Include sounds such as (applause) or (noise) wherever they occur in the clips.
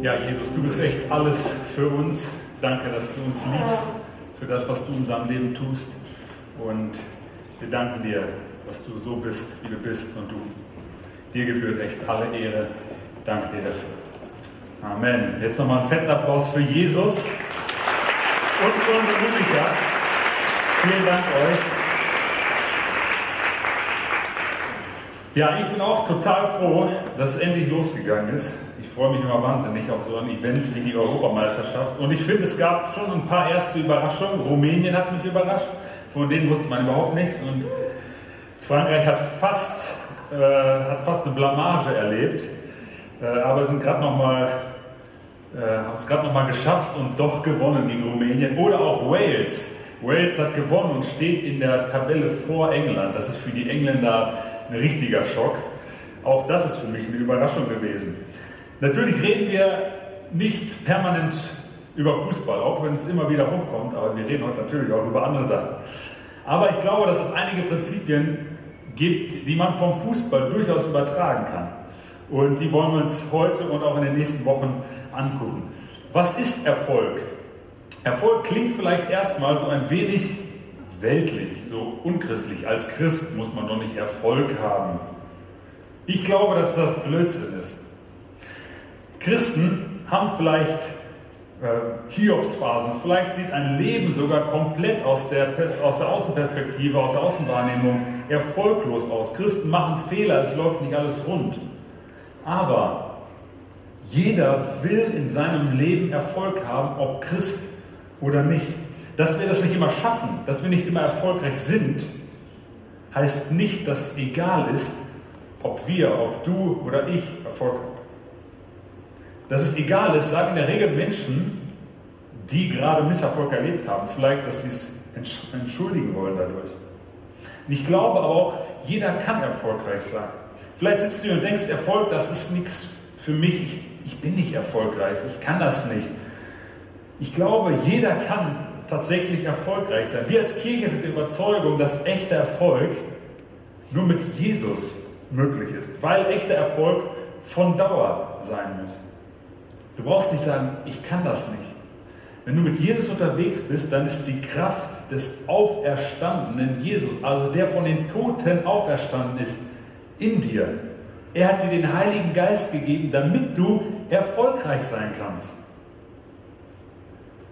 Ja, Jesus, du bist echt alles für uns. Danke, dass du uns liebst, für das, was du in unserem Leben tust. Und wir danken dir, dass du so bist, wie du bist. Und du, dir gebührt echt alle Ehre. Danke dir dafür. Amen. Jetzt nochmal einen fetten Applaus für Jesus und für unsere Musiker. Vielen Dank euch. Ja, ich bin auch total froh, dass es endlich losgegangen ist freue mich immer wahnsinnig auf so ein Event wie die Europameisterschaft. Und ich finde, es gab schon ein paar erste Überraschungen. Rumänien hat mich überrascht, von denen wusste man überhaupt nichts. Und Frankreich hat fast, äh, hat fast eine Blamage erlebt, äh, aber sind gerade noch mal äh, haben es gerade noch mal geschafft und doch gewonnen gegen Rumänien. Oder auch Wales. Wales hat gewonnen und steht in der Tabelle vor England. Das ist für die Engländer ein richtiger Schock. Auch das ist für mich eine Überraschung gewesen. Natürlich reden wir nicht permanent über Fußball, auch wenn es immer wieder hochkommt, aber wir reden heute natürlich auch über andere Sachen. Aber ich glaube, dass es einige Prinzipien gibt, die man vom Fußball durchaus übertragen kann. Und die wollen wir uns heute und auch in den nächsten Wochen angucken. Was ist Erfolg? Erfolg klingt vielleicht erstmal so ein wenig weltlich, so unchristlich. Als Christ muss man doch nicht Erfolg haben. Ich glaube, dass das Blödsinn ist. Christen haben vielleicht äh, Hiobsphasen, vielleicht sieht ein Leben sogar komplett aus der, aus der Außenperspektive, aus der Außenwahrnehmung erfolglos aus. Christen machen Fehler, es läuft nicht alles rund. Aber jeder will in seinem Leben Erfolg haben, ob Christ oder nicht. Dass wir das nicht immer schaffen, dass wir nicht immer erfolgreich sind, heißt nicht, dass es egal ist, ob wir, ob du oder ich Erfolg haben. Dass es egal ist, sagen in der Regel Menschen, die gerade Misserfolg erlebt haben, vielleicht, dass sie es entschuldigen wollen dadurch. Ich glaube auch, jeder kann erfolgreich sein. Vielleicht sitzt du hier und denkst, Erfolg, das ist nichts für mich, ich, ich bin nicht erfolgreich, ich kann das nicht. Ich glaube, jeder kann tatsächlich erfolgreich sein. Wir als Kirche sind der Überzeugung, dass echter Erfolg nur mit Jesus möglich ist, weil echter Erfolg von Dauer sein muss. Du brauchst nicht sagen, ich kann das nicht. Wenn du mit Jesus unterwegs bist, dann ist die Kraft des auferstandenen Jesus, also der von den Toten auferstanden ist, in dir. Er hat dir den Heiligen Geist gegeben, damit du erfolgreich sein kannst.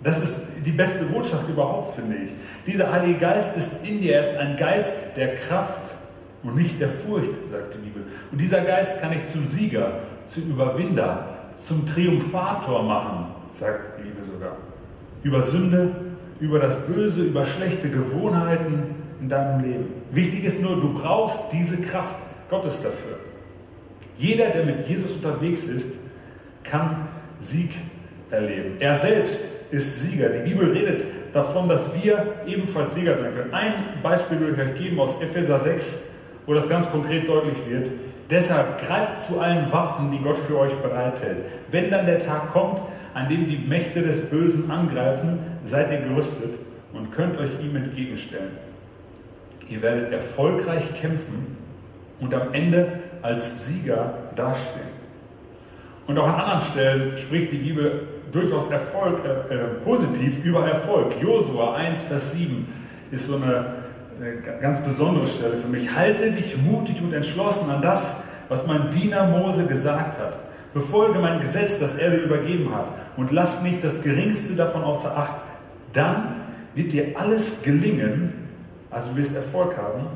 Das ist die beste Botschaft überhaupt, finde ich. Dieser Heilige Geist ist in dir, er ist ein Geist der Kraft und nicht der Furcht, sagt die Bibel. Und dieser Geist kann dich zum Sieger, zum Überwinder, zum Triumphator machen, sagt die Bibel sogar. Über Sünde, über das Böse, über schlechte Gewohnheiten in deinem Leben. Wichtig ist nur, du brauchst diese Kraft Gottes dafür. Jeder, der mit Jesus unterwegs ist, kann Sieg erleben. Er selbst ist Sieger. Die Bibel redet davon, dass wir ebenfalls Sieger sein können. Ein Beispiel will ich euch geben aus Epheser 6, wo das ganz konkret deutlich wird. Deshalb greift zu allen Waffen, die Gott für euch bereithält. Wenn dann der Tag kommt, an dem die Mächte des Bösen angreifen, seid ihr gerüstet und könnt euch ihm entgegenstellen. Ihr werdet erfolgreich kämpfen und am Ende als Sieger dastehen. Und auch an anderen Stellen spricht die Bibel durchaus Erfolg, äh, äh, positiv über Erfolg. Josua 1, Vers 7 ist so eine eine ganz besondere Stelle für mich. Halte dich mutig und entschlossen an das, was mein Diener Mose gesagt hat. Befolge mein Gesetz, das er dir übergeben hat. Und lass nicht das Geringste davon außer Acht. Dann wird dir alles gelingen, also du wirst Erfolg haben,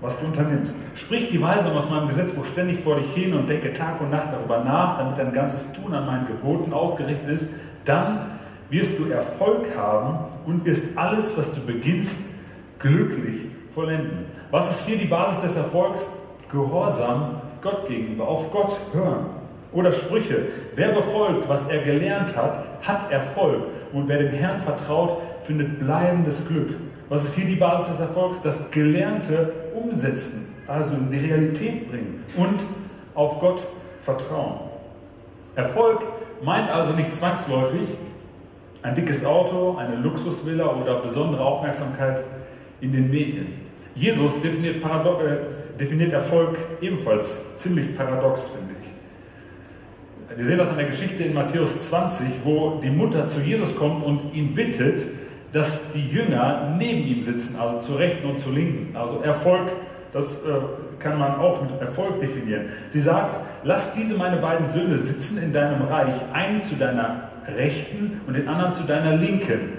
was du unternimmst. Sprich die Weisung aus meinem Gesetzbuch ständig vor dich hin und denke Tag und Nacht darüber nach, damit dein ganzes Tun an meinen Geboten ausgerichtet ist. Dann wirst du Erfolg haben und wirst alles, was du beginnst, glücklich vollenden. Was ist hier die Basis des Erfolgs? Gehorsam Gott gegenüber, auf Gott hören. Oder Sprüche, wer befolgt, was er gelernt hat, hat Erfolg. Und wer dem Herrn vertraut, findet bleibendes Glück. Was ist hier die Basis des Erfolgs? Das Gelernte umsetzen, also in die Realität bringen und auf Gott vertrauen. Erfolg meint also nicht zwangsläufig ein dickes Auto, eine Luxusvilla oder besondere Aufmerksamkeit in den Medien. Jesus definiert, äh, definiert Erfolg ebenfalls ziemlich paradox, finde ich. wir sehen das an der Geschichte in Matthäus 20, wo die Mutter zu Jesus kommt und ihn bittet, dass die Jünger neben ihm sitzen, also zur rechten und zur linken. Also Erfolg, das äh, kann man auch mit Erfolg definieren. Sie sagt, lass diese meine beiden Söhne sitzen in deinem Reich, einen zu deiner rechten und den anderen zu deiner linken.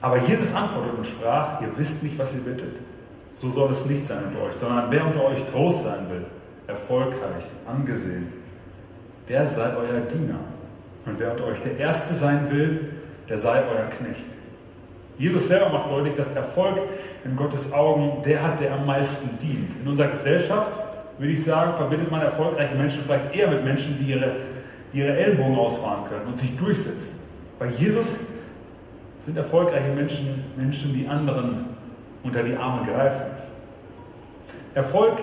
Aber Jesus antwortete und sprach, ihr wisst nicht, was ihr bittet. So soll es nicht sein unter euch, sondern wer unter euch groß sein will, erfolgreich, angesehen, der sei euer Diener. Und wer unter euch der Erste sein will, der sei euer Knecht. Jesus selber macht deutlich, dass Erfolg in Gottes Augen der hat, der am meisten dient. In unserer Gesellschaft, würde ich sagen, verbindet man erfolgreiche Menschen vielleicht eher mit Menschen, die ihre, die ihre Ellbogen ausfahren können und sich durchsetzen. Bei Jesus sind erfolgreiche Menschen Menschen, die anderen unter die Arme greifen. Erfolg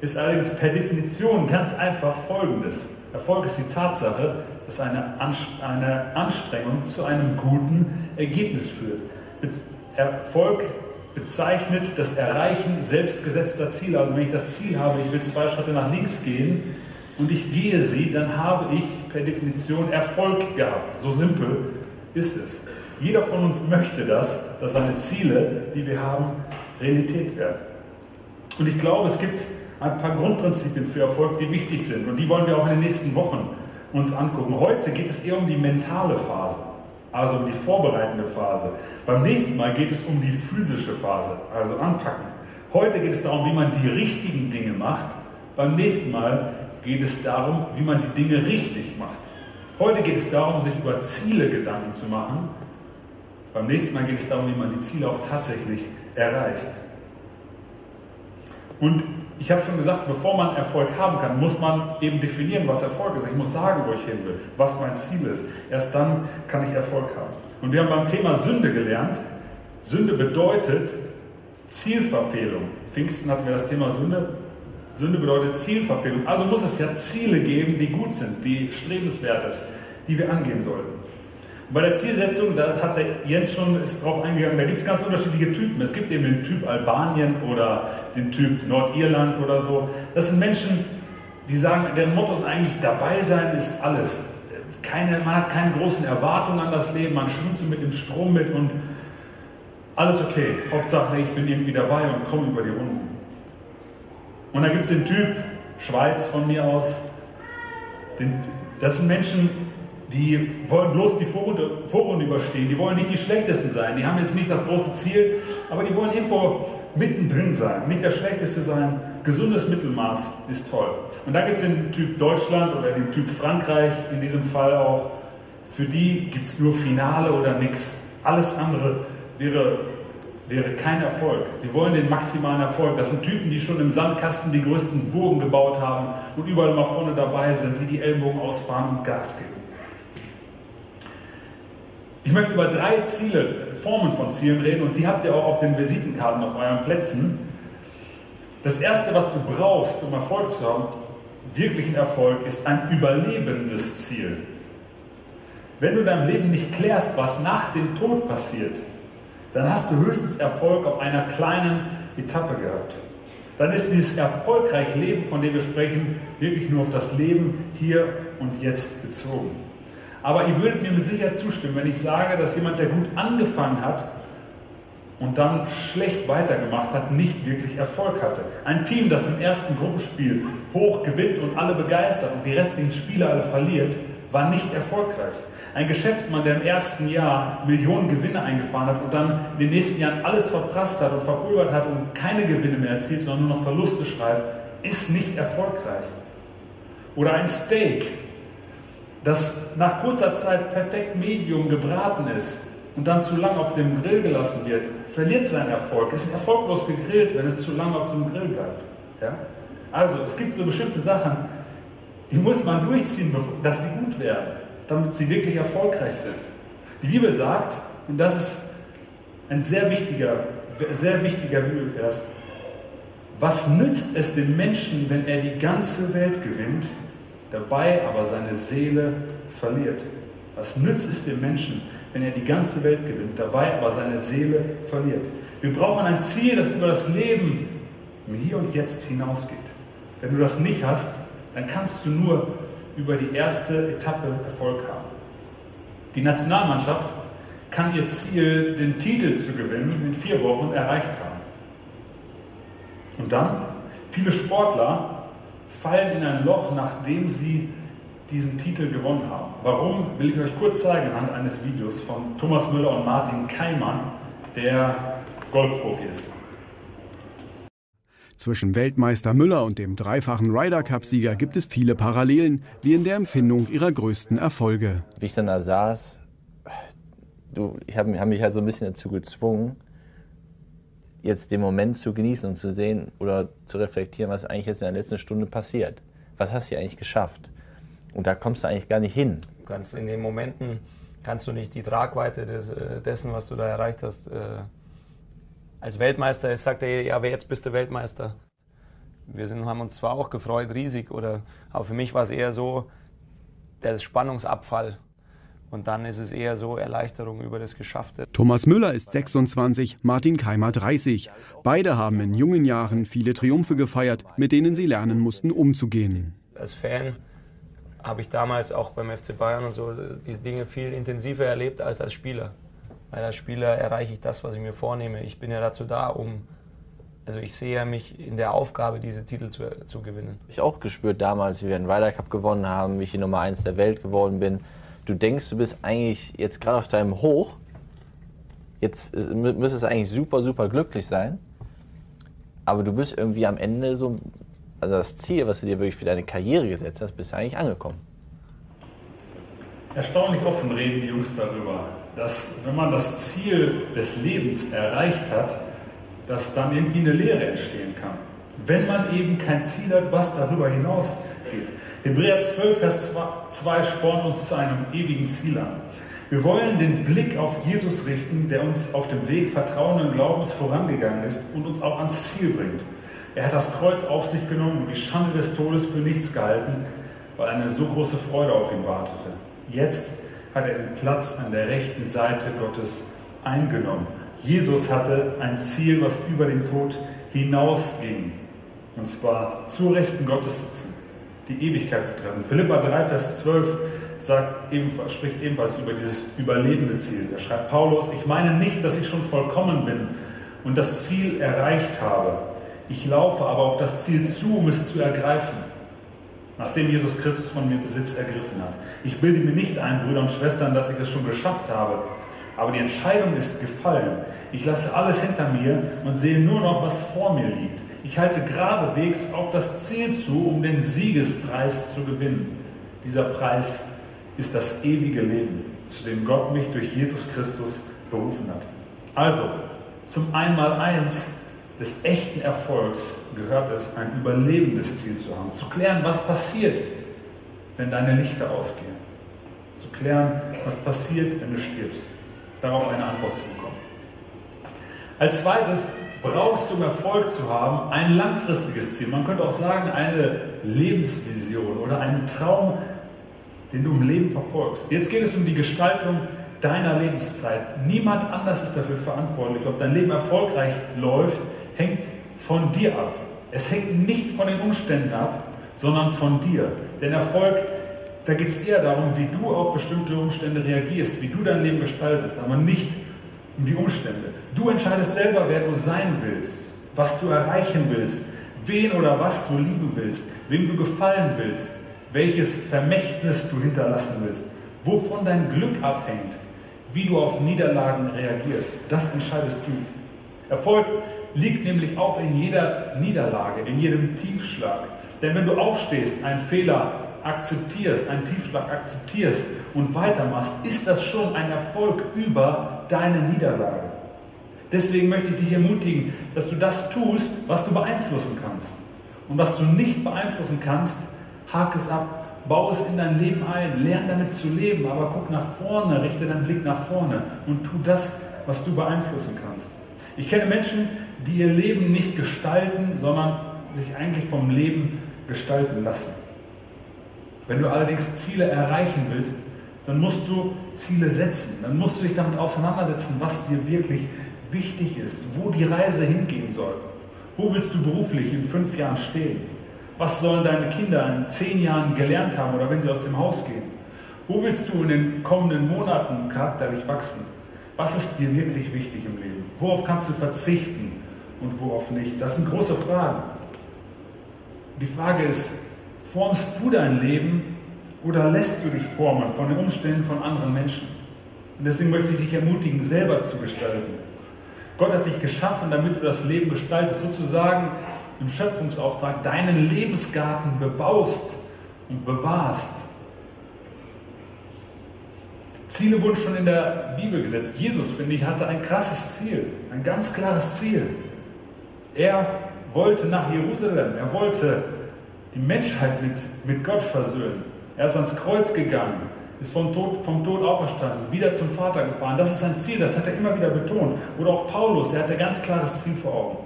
ist allerdings per Definition ganz einfach Folgendes. Erfolg ist die Tatsache, dass eine, eine Anstrengung zu einem guten Ergebnis führt. Erfolg bezeichnet das Erreichen selbstgesetzter Ziele. Also wenn ich das Ziel habe, ich will zwei Schritte nach links gehen und ich gehe sie, dann habe ich per Definition Erfolg gehabt. So simpel ist es. Jeder von uns möchte das, dass seine Ziele, die wir haben, Realität werden. Und ich glaube, es gibt ein paar Grundprinzipien für Erfolg, die wichtig sind. Und die wollen wir auch in den nächsten Wochen uns angucken. Heute geht es eher um die mentale Phase, also um die vorbereitende Phase. Beim nächsten Mal geht es um die physische Phase, also anpacken. Heute geht es darum, wie man die richtigen Dinge macht. Beim nächsten Mal geht es darum, wie man die Dinge richtig macht. Heute geht es darum, sich über Ziele Gedanken zu machen. Beim nächsten Mal geht es darum, wie man die Ziele auch tatsächlich erreicht. Und ich habe schon gesagt, bevor man Erfolg haben kann, muss man eben definieren, was Erfolg ist. Ich muss sagen, wo ich hin will, was mein Ziel ist. Erst dann kann ich Erfolg haben. Und wir haben beim Thema Sünde gelernt, Sünde bedeutet Zielverfehlung. Pfingsten hatten wir das Thema Sünde. Sünde bedeutet Zielverfehlung. Also muss es ja Ziele geben, die gut sind, die strebenswert sind, die wir angehen sollten. Bei der Zielsetzung, da hat der Jens schon ist drauf eingegangen, da gibt es ganz unterschiedliche Typen. Es gibt eben den Typ Albanien oder den Typ Nordirland oder so. Das sind Menschen, die sagen, deren Motto ist eigentlich, dabei sein ist alles. Keine, man hat keine großen Erwartungen an das Leben, man schwimmt so mit dem Strom mit und alles okay. Hauptsache, ich bin irgendwie dabei und komme über die Runden. Und dann gibt es den Typ Schweiz von mir aus. Den, das sind Menschen, die wollen bloß die Vorrunde, Vorrunde, überstehen, die wollen nicht die Schlechtesten sein, die haben jetzt nicht das große Ziel, aber die wollen irgendwo mittendrin sein, nicht der Schlechteste sein. Gesundes Mittelmaß ist toll. Und da gibt es den Typ Deutschland oder den Typ Frankreich, in diesem Fall auch. Für die gibt es nur Finale oder nichts. Alles andere wäre, wäre kein Erfolg. Sie wollen den maximalen Erfolg. Das sind Typen, die schon im Sandkasten die größten Burgen gebaut haben und überall mal vorne dabei sind, die die Ellbogen ausfahren und Gas geben. Ich möchte über drei Ziele, Formen von Zielen reden und die habt ihr auch auf den Visitenkarten auf euren Plätzen. Das erste, was du brauchst, um Erfolg zu haben, wirklichen Erfolg, ist ein überlebendes Ziel. Wenn du dein Leben nicht klärst, was nach dem Tod passiert, dann hast du höchstens Erfolg auf einer kleinen Etappe gehabt. Dann ist dieses erfolgreiche Leben, von dem wir sprechen, wirklich nur auf das Leben hier und jetzt bezogen. Aber ihr würdet mir mit Sicherheit zustimmen, wenn ich sage, dass jemand, der gut angefangen hat und dann schlecht weitergemacht hat, nicht wirklich Erfolg hatte. Ein Team, das im ersten Gruppenspiel hoch gewinnt und alle begeistert und die restlichen Spiele alle verliert, war nicht erfolgreich. Ein Geschäftsmann, der im ersten Jahr Millionen Gewinne eingefahren hat und dann in den nächsten Jahren alles verprasst hat und verpulvert hat und keine Gewinne mehr erzielt, sondern nur noch Verluste schreibt, ist nicht erfolgreich. Oder ein Steak, das nach kurzer Zeit perfekt medium gebraten ist und dann zu lang auf dem Grill gelassen wird, verliert seinen Erfolg. Es ist erfolglos gegrillt, wenn es zu lange auf dem Grill bleibt. Ja? Also, es gibt so bestimmte Sachen, die muss man durchziehen, dass sie gut werden, damit sie wirklich erfolgreich sind. Die Bibel sagt, und das ist ein sehr wichtiger, sehr wichtiger Bibelvers, was nützt es dem Menschen, wenn er die ganze Welt gewinnt dabei aber seine Seele verliert. Was nützt es dem Menschen, wenn er die ganze Welt gewinnt, dabei aber seine Seele verliert? Wir brauchen ein Ziel, das über das Leben im Hier und Jetzt hinausgeht. Wenn du das nicht hast, dann kannst du nur über die erste Etappe Erfolg haben. Die Nationalmannschaft kann ihr Ziel, den Titel zu gewinnen, in vier Wochen erreicht haben. Und dann, viele Sportler fallen in ein Loch, nachdem sie diesen Titel gewonnen haben. Warum, will ich euch kurz zeigen anhand eines Videos von Thomas Müller und Martin Keimann, der Golfprofi ist. Zwischen Weltmeister Müller und dem dreifachen Ryder Cup-Sieger gibt es viele Parallelen, wie in der Empfindung ihrer größten Erfolge. Wie ich dann da saß, du, ich habe hab mich halt so ein bisschen dazu gezwungen, jetzt den Moment zu genießen und zu sehen oder zu reflektieren, was eigentlich jetzt in der letzten Stunde passiert. Was hast du eigentlich geschafft? Und da kommst du eigentlich gar nicht hin. Du kannst in den Momenten kannst du nicht die Tragweite des, äh, dessen, was du da erreicht hast, äh, als Weltmeister ist, sagt er, ja, aber jetzt bist du Weltmeister. Wir sind, haben uns zwar auch gefreut, riesig, oder, aber für mich war es eher so der Spannungsabfall. Und dann ist es eher so Erleichterung über das Geschaffte. Thomas Müller ist 26, Martin Keimer 30. Beide haben in jungen Jahren viele Triumphe gefeiert, mit denen sie lernen mussten, umzugehen. Als Fan habe ich damals auch beim FC Bayern und so diese Dinge viel intensiver erlebt als als Spieler. Weil als Spieler erreiche ich das, was ich mir vornehme. Ich bin ja dazu da, um also ich sehe ja mich in der Aufgabe, diese Titel zu, zu gewinnen. Ich auch gespürt damals, wie wir den Ryder Cup gewonnen haben, wie ich die Nummer 1 der Welt geworden bin. Du denkst, du bist eigentlich jetzt gerade auf deinem Hoch. Jetzt müsstest du eigentlich super, super glücklich sein. Aber du bist irgendwie am Ende so, also das Ziel, was du dir wirklich für deine Karriere gesetzt hast, bist du eigentlich angekommen. Erstaunlich offen reden die Jungs darüber, dass wenn man das Ziel des Lebens erreicht hat, dass dann irgendwie eine Lehre entstehen kann. Wenn man eben kein Ziel hat, was darüber hinausgeht. Hebräer 12, Vers 2 spornt uns zu einem ewigen Ziel an. Wir wollen den Blick auf Jesus richten, der uns auf dem Weg vertrauenden Glaubens vorangegangen ist und uns auch ans Ziel bringt. Er hat das Kreuz auf sich genommen und die Schande des Todes für nichts gehalten, weil eine so große Freude auf ihn wartete. Jetzt hat er den Platz an der rechten Seite Gottes eingenommen. Jesus hatte ein Ziel, was über den Tod hinausging. Und zwar zur Rechten Gottes sitzen, die Ewigkeit betreffen. Philippa 3, Vers 12 sagt spricht ebenfalls über dieses überlebende Ziel. Da schreibt Paulus, ich meine nicht, dass ich schon vollkommen bin und das Ziel erreicht habe. Ich laufe aber auf das Ziel zu, um es zu ergreifen nachdem Jesus Christus von mir Besitz ergriffen hat. Ich bilde mir nicht ein, Brüder und Schwestern, dass ich es schon geschafft habe, aber die Entscheidung ist gefallen. Ich lasse alles hinter mir und sehe nur noch, was vor mir liegt. Ich halte geradewegs auf das Ziel zu, um den Siegespreis zu gewinnen. Dieser Preis ist das ewige Leben, zu dem Gott mich durch Jesus Christus berufen hat. Also, zum Einmaleins des echten Erfolgs gehört es, ein überlebendes Ziel zu haben. Zu klären, was passiert, wenn deine Lichter ausgehen. Zu klären, was passiert, wenn du stirbst. Darauf eine Antwort zu bekommen. Als zweites brauchst du, um Erfolg zu haben, ein langfristiges Ziel. Man könnte auch sagen, eine Lebensvision oder einen Traum, den du im Leben verfolgst. Jetzt geht es um die Gestaltung deiner Lebenszeit. Niemand anders ist dafür verantwortlich, ob dein Leben erfolgreich läuft, hängt von dir ab. Es hängt nicht von den Umständen ab, sondern von dir. Denn Erfolg, da geht es eher darum, wie du auf bestimmte Umstände reagierst, wie du dein Leben gestaltest, aber nicht um die Umstände. Du entscheidest selber, wer du sein willst, was du erreichen willst, wen oder was du lieben willst, wem du gefallen willst, welches Vermächtnis du hinterlassen willst, wovon dein Glück abhängt, wie du auf Niederlagen reagierst. Das entscheidest du. Erfolg liegt nämlich auch in jeder Niederlage, in jedem Tiefschlag. Denn wenn du aufstehst, einen Fehler akzeptierst, einen Tiefschlag akzeptierst und weitermachst, ist das schon ein Erfolg über deine Niederlage. Deswegen möchte ich dich ermutigen, dass du das tust, was du beeinflussen kannst. Und was du nicht beeinflussen kannst, hake es ab, baue es in dein Leben ein, lerne damit zu leben, aber guck nach vorne, richte deinen Blick nach vorne und tu das, was du beeinflussen kannst. Ich kenne Menschen, die ihr Leben nicht gestalten, sondern sich eigentlich vom Leben gestalten lassen. Wenn du allerdings Ziele erreichen willst, dann musst du Ziele setzen. Dann musst du dich damit auseinandersetzen, was dir wirklich wichtig ist, wo die Reise hingehen soll. Wo willst du beruflich in fünf Jahren stehen? Was sollen deine Kinder in zehn Jahren gelernt haben oder wenn sie aus dem Haus gehen? Wo willst du in den kommenden Monaten charakterlich wachsen? Was ist dir wirklich wichtig im Leben? Worauf kannst du verzichten und worauf nicht? Das sind große Fragen. Die Frage ist, formst du dein Leben oder lässt du dich formen von den Umständen von anderen Menschen? Und deswegen möchte ich dich ermutigen, selber zu gestalten. Gott hat dich geschaffen, damit du das Leben gestaltest, sozusagen im Schöpfungsauftrag deinen Lebensgarten bebaust und bewahrst. Ziele wurden schon in der Bibel gesetzt. Jesus, finde ich, hatte ein krasses Ziel, ein ganz klares Ziel. Er wollte nach Jerusalem, er wollte die Menschheit mit, mit Gott versöhnen. Er ist ans Kreuz gegangen, ist vom Tod, vom Tod auferstanden, wieder zum Vater gefahren. Das ist sein Ziel, das hat er immer wieder betont. Oder auch Paulus, er hatte ganz klares Ziel vor Augen.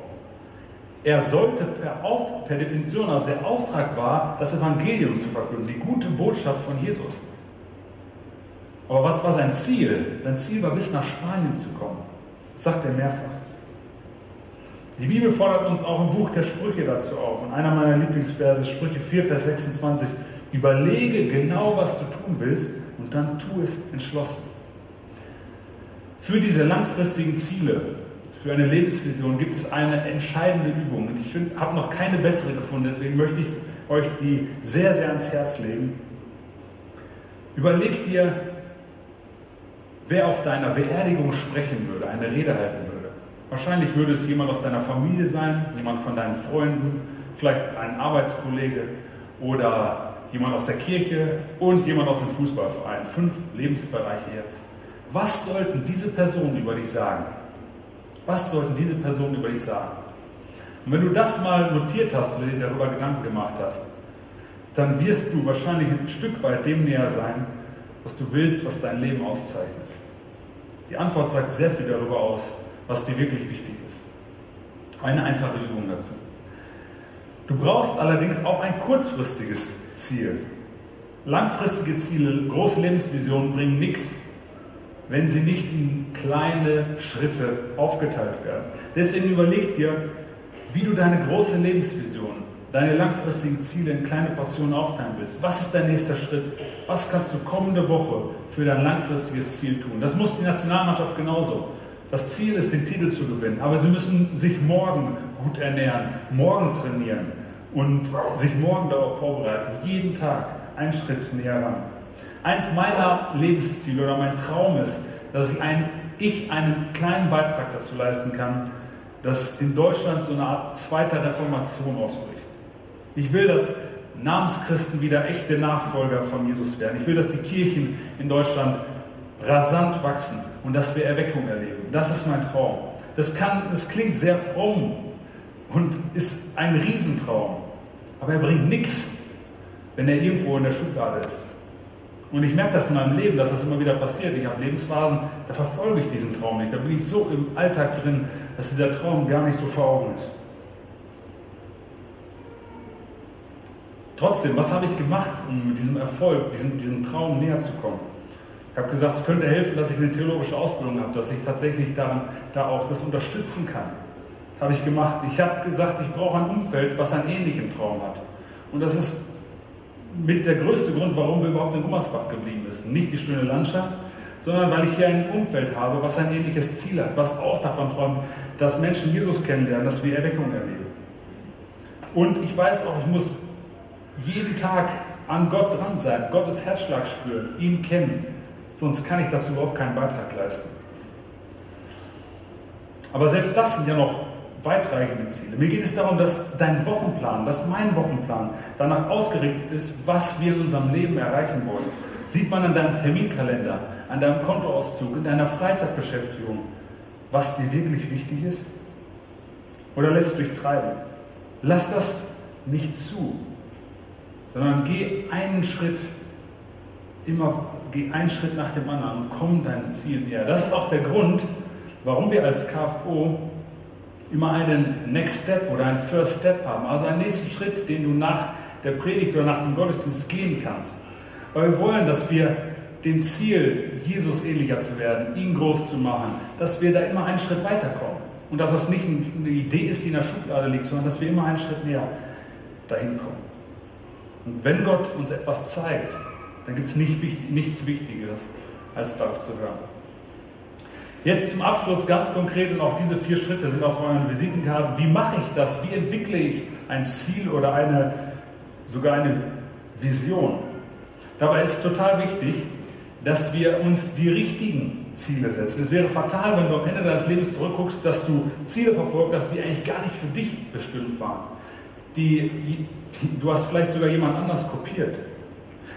Er sollte per, Auf, per Definition, also der Auftrag war, das Evangelium zu verkünden, die gute Botschaft von Jesus. Aber was war sein Ziel? Sein Ziel war, bis nach Spanien zu kommen. Das sagt er mehrfach. Die Bibel fordert uns auch im Buch der Sprüche dazu auf. Und einer meiner Lieblingsverse, Sprüche 4, Vers 26, überlege genau, was du tun willst und dann tu es entschlossen. Für diese langfristigen Ziele, für eine Lebensvision gibt es eine entscheidende Übung. Und ich habe noch keine bessere gefunden, deswegen möchte ich euch die sehr, sehr ans Herz legen. Überleg dir, wer auf deiner Beerdigung sprechen würde, eine Rede halten. Wahrscheinlich würde es jemand aus deiner Familie sein, jemand von deinen Freunden, vielleicht ein Arbeitskollege oder jemand aus der Kirche und jemand aus dem Fußballverein. Fünf Lebensbereiche jetzt. Was sollten diese Personen über dich sagen? Was sollten diese Personen über dich sagen? Und wenn du das mal notiert hast oder dir darüber Gedanken gemacht hast, dann wirst du wahrscheinlich ein Stück weit dem näher sein, was du willst, was dein Leben auszeichnet. Die Antwort sagt sehr viel darüber aus, was dir wirklich wichtig ist. Eine einfache Übung dazu. Du brauchst allerdings auch ein kurzfristiges Ziel. Langfristige Ziele, große Lebensvisionen bringen nichts, wenn sie nicht in kleine Schritte aufgeteilt werden. Deswegen überleg dir, wie du deine große Lebensvision, deine langfristigen Ziele in kleine Portionen aufteilen willst. Was ist dein nächster Schritt? Was kannst du kommende Woche für dein langfristiges Ziel tun? Das muss die Nationalmannschaft genauso. Das Ziel ist, den Titel zu gewinnen. Aber sie müssen sich morgen gut ernähren, morgen trainieren und sich morgen darauf vorbereiten. Jeden Tag einen Schritt näher ran. Eins meiner Lebensziele oder mein Traum ist, dass ich, ein, ich einen kleinen Beitrag dazu leisten kann, dass in Deutschland so eine Art zweiter Reformation ausbricht. Ich will, dass Namenschristen wieder echte Nachfolger von Jesus werden. Ich will, dass die Kirchen in Deutschland rasant wachsen und dass wir Erweckung erleben. Das ist mein Traum. Das, kann, das klingt sehr fromm und ist ein Riesentraum, aber er bringt nichts, wenn er irgendwo in der Schublade ist. Und ich merke das in meinem Leben, dass das immer wieder passiert. Ich habe Lebensphasen, da verfolge ich diesen Traum nicht. Da bin ich so im Alltag drin, dass dieser Traum gar nicht so vor Augen ist. Trotzdem, was habe ich gemacht, um mit diesem Erfolg, diesem, diesem Traum näher zu kommen? Ich habe gesagt, es könnte helfen, dass ich eine theologische Ausbildung habe, dass ich tatsächlich daran, da auch das unterstützen kann. Habe ich gemacht. Ich habe gesagt, ich brauche ein Umfeld, was einen ähnlichen Traum hat. Und das ist mit der größte Grund, warum wir überhaupt in Gummersbach geblieben sind. Nicht die schöne Landschaft, sondern weil ich hier ein Umfeld habe, was ein ähnliches Ziel hat, was auch davon träumt, dass Menschen Jesus kennenlernen, dass wir Erweckung erleben. Und ich weiß auch, ich muss jeden Tag an Gott dran sein, Gottes Herzschlag spüren, ihn kennen. Sonst kann ich dazu überhaupt keinen Beitrag leisten. Aber selbst das sind ja noch weitreichende Ziele. Mir geht es darum, dass dein Wochenplan, dass mein Wochenplan danach ausgerichtet ist, was wir in unserem Leben erreichen wollen. Sieht man an deinem Terminkalender, an deinem Kontoauszug, in deiner Freizeitbeschäftigung, was dir wirklich wichtig ist? Oder lässt du dich treiben? Lass das nicht zu, sondern geh einen Schritt, immer geh einen Schritt nach dem anderen und komm deinem Ziel näher. Das ist auch der Grund, warum wir als KFO immer einen Next Step oder einen First Step haben, also einen nächsten Schritt, den du nach der Predigt oder nach dem Gottesdienst gehen kannst. Weil wir wollen, dass wir dem Ziel, Jesus ähnlicher zu werden, ihn groß zu machen, dass wir da immer einen Schritt weiterkommen. Und dass das nicht eine Idee ist, die in der Schublade liegt, sondern dass wir immer einen Schritt näher. dahin kommen. Und wenn Gott uns etwas zeigt, dann gibt es nicht, nichts Wichtigeres, als darauf zu hören. Jetzt zum Abschluss ganz konkret und auch diese vier Schritte sind auf euren Visitenkarten. Wie mache ich das? Wie entwickle ich ein Ziel oder eine, sogar eine Vision? Dabei ist total wichtig, dass wir uns die richtigen Ziele setzen. Es wäre fatal, wenn du am Ende deines Lebens zurückguckst, dass du Ziele verfolgt hast, die eigentlich gar nicht für dich bestimmt waren. Die, du hast vielleicht sogar jemand anders kopiert.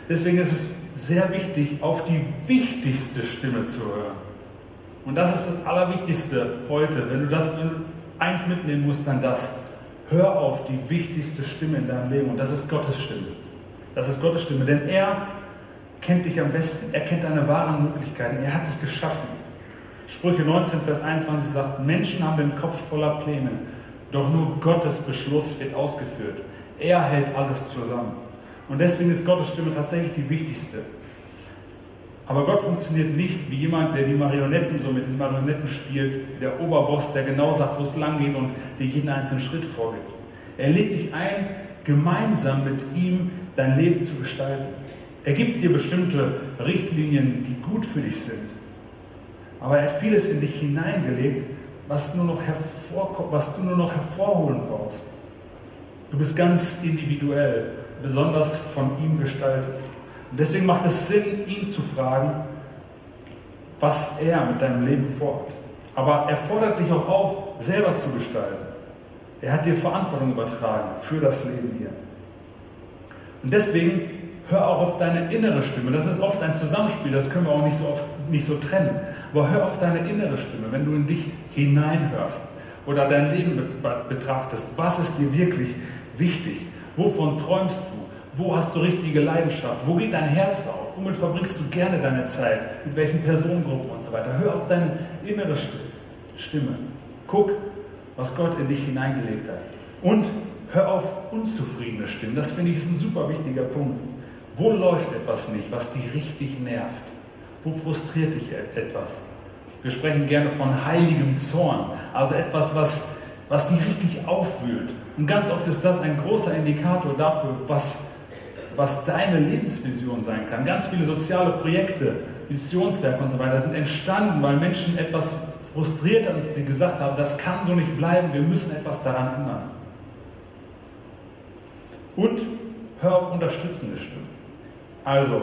Deswegen ist es sehr wichtig, auf die wichtigste Stimme zu hören. Und das ist das Allerwichtigste heute. Wenn du das eins mitnehmen musst, dann das. Hör auf die wichtigste Stimme in deinem Leben und das ist Gottes Stimme. Das ist Gottes Stimme, denn er kennt dich am besten. Er kennt deine wahren Möglichkeiten. Er hat dich geschaffen. Sprüche 19, Vers 21 sagt, Menschen haben den Kopf voller Pläne, doch nur Gottes Beschluss wird ausgeführt. Er hält alles zusammen. Und deswegen ist Gottes Stimme tatsächlich die wichtigste. Aber Gott funktioniert nicht wie jemand, der die Marionetten so mit den Marionetten spielt, der Oberboss, der genau sagt, wo es lang geht und dir jeden einzelnen Schritt vorgibt. Er lädt dich ein, gemeinsam mit ihm dein Leben zu gestalten. Er gibt dir bestimmte Richtlinien, die gut für dich sind. Aber er hat vieles in dich hineingelegt, was, nur noch was du nur noch hervorholen brauchst. Du bist ganz individuell, besonders von ihm gestaltet. Und deswegen macht es Sinn, ihn zu fragen, was er mit deinem Leben vorhat. Aber er fordert dich auch auf, selber zu gestalten. Er hat dir Verantwortung übertragen für das Leben hier. Und deswegen hör auch auf deine innere Stimme. Das ist oft ein Zusammenspiel, das können wir auch nicht so oft nicht so trennen. Aber hör auf deine innere Stimme, wenn du in dich hineinhörst oder dein Leben betrachtest. Was ist dir wirklich wichtig? Wovon träumst du? Wo hast du richtige Leidenschaft? Wo geht dein Herz auf? Womit verbringst du gerne deine Zeit? Mit welchen Personengruppen und so weiter? Hör auf deine innere Stimme. Guck, was Gott in dich hineingelegt hat. Und hör auf unzufriedene Stimmen. Das finde ich ist ein super wichtiger Punkt. Wo läuft etwas nicht, was dich richtig nervt? Wo frustriert dich e-, etwas? Wir sprechen gerne von heiligem Zorn, also etwas, was, was dich richtig aufwühlt. Und ganz oft ist das ein großer Indikator dafür, was was deine Lebensvision sein kann. Ganz viele soziale Projekte, Missionswerke und so weiter sind entstanden, weil Menschen etwas frustriert haben und sie gesagt haben, das kann so nicht bleiben, wir müssen etwas daran ändern. Und hör auf unterstützende Stimmen. Also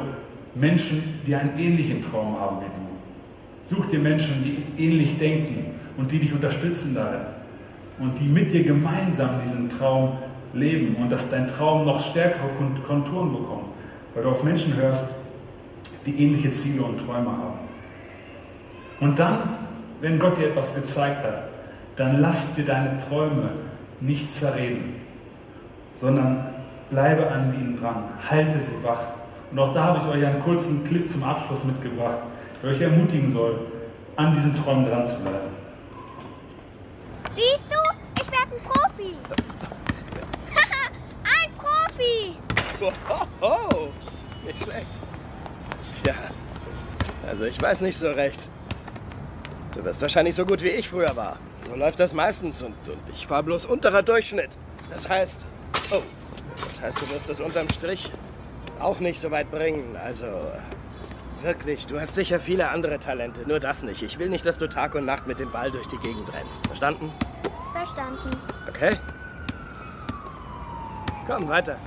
Menschen, die einen ähnlichen Traum haben wie du. Such dir Menschen, die ähnlich denken und die dich unterstützen darin und die mit dir gemeinsam diesen Traum leben und dass dein Traum noch stärkere Konturen bekommt, weil du auf Menschen hörst, die ähnliche Ziele und Träume haben. Und dann, wenn Gott dir etwas gezeigt hat, dann lass dir deine Träume nicht zerreden, sondern bleibe an ihnen dran, halte sie wach. Und auch da habe ich euch einen kurzen Clip zum Abschluss mitgebracht, der euch ermutigen soll, an diesen Träumen dran zu bleiben. Siehst du, ich werde (laughs) ein Profi. Profi! Oh, nicht schlecht. Tja, also ich weiß nicht so recht. Du wirst wahrscheinlich so gut wie ich früher war. So läuft das meistens und, und ich war bloß unterer Durchschnitt. Das heißt, oh, das heißt, du wirst es unterm Strich auch nicht so weit bringen. Also, wirklich, du hast sicher viele andere Talente, nur das nicht. Ich will nicht, dass du Tag und Nacht mit dem Ball durch die Gegend rennst. Verstanden? Verstanden. Okay. Komm, weiter.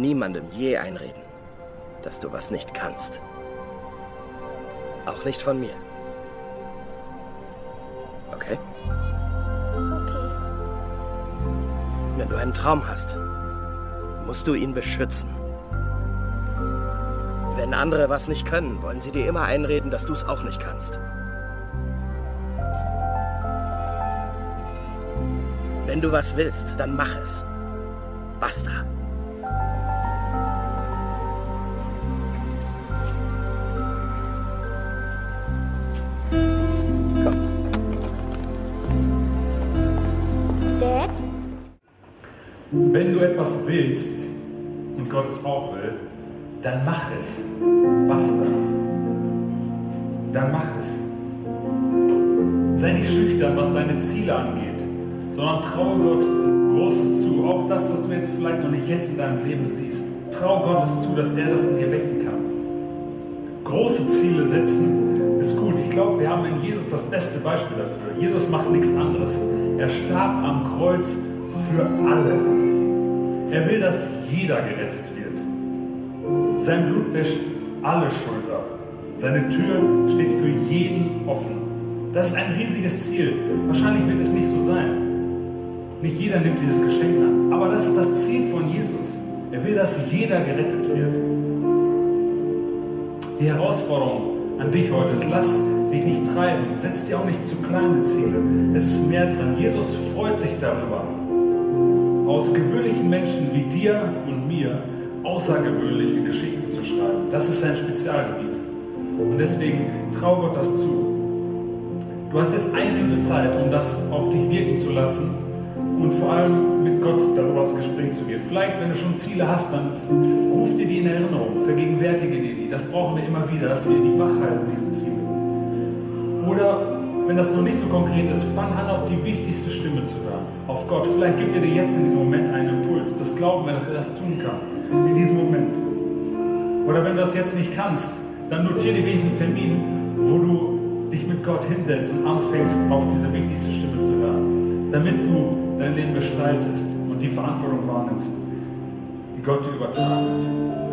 Niemandem je einreden, dass du was nicht kannst. Auch nicht von mir. Okay? Okay. Wenn du einen Traum hast, musst du ihn beschützen. Wenn andere was nicht können, wollen sie dir immer einreden, dass du es auch nicht kannst. Wenn du was willst, dann mach es. Basta. Dann mach es. Basta. Dann mach es. Sei nicht schüchtern, was deine Ziele angeht, sondern traue Gott Großes zu. Auch das, was du jetzt vielleicht noch nicht jetzt in deinem Leben siehst. Trau Gott es zu, dass er das in dir wecken kann. Große Ziele setzen ist gut. Ich glaube, wir haben in Jesus das beste Beispiel dafür. Jesus macht nichts anderes. Er starb am Kreuz für alle. Er will, dass jeder gerettet wird. Sein Blut wäscht alle Schuld ab. Seine Tür steht für jeden offen. Das ist ein riesiges Ziel. Wahrscheinlich wird es nicht so sein. Nicht jeder nimmt dieses Geschenk an. Aber das ist das Ziel von Jesus. Er will, dass jeder gerettet wird. Die Herausforderung an dich heute ist, lass dich nicht treiben. Setz dir auch nicht zu kleine Ziele. Es ist mehr dran. Jesus freut sich darüber, aus gewöhnlichen Menschen wie dir und mir außergewöhnliche Geschichten zu schreiben. Das ist sein Spezialgebiet. Und deswegen trau Gott das zu. Du hast jetzt eine Minute Zeit, um das auf dich wirken zu lassen und vor allem mit Gott darüber ins Gespräch zu gehen. Vielleicht, wenn du schon Ziele hast, dann ruf dir die in Erinnerung, vergegenwärtige dir die. Das brauchen wir immer wieder, dass wir die wach halten, diese Ziele. Oder wenn das noch nicht so konkret ist, fang an, auf die wichtigste Stimme zu hören, auf Gott. Vielleicht gibt er dir jetzt in diesem Moment einen Impuls. Das glauben wir, dass er das tun kann, in diesem Moment. Oder wenn du das jetzt nicht kannst, dann notiere dir wenigstens einen Termin, wo du dich mit Gott hinsetzt und anfängst, auf diese wichtigste Stimme zu hören, damit du dein Leben gestaltest und die Verantwortung wahrnimmst, die Gott dir übertragen hat.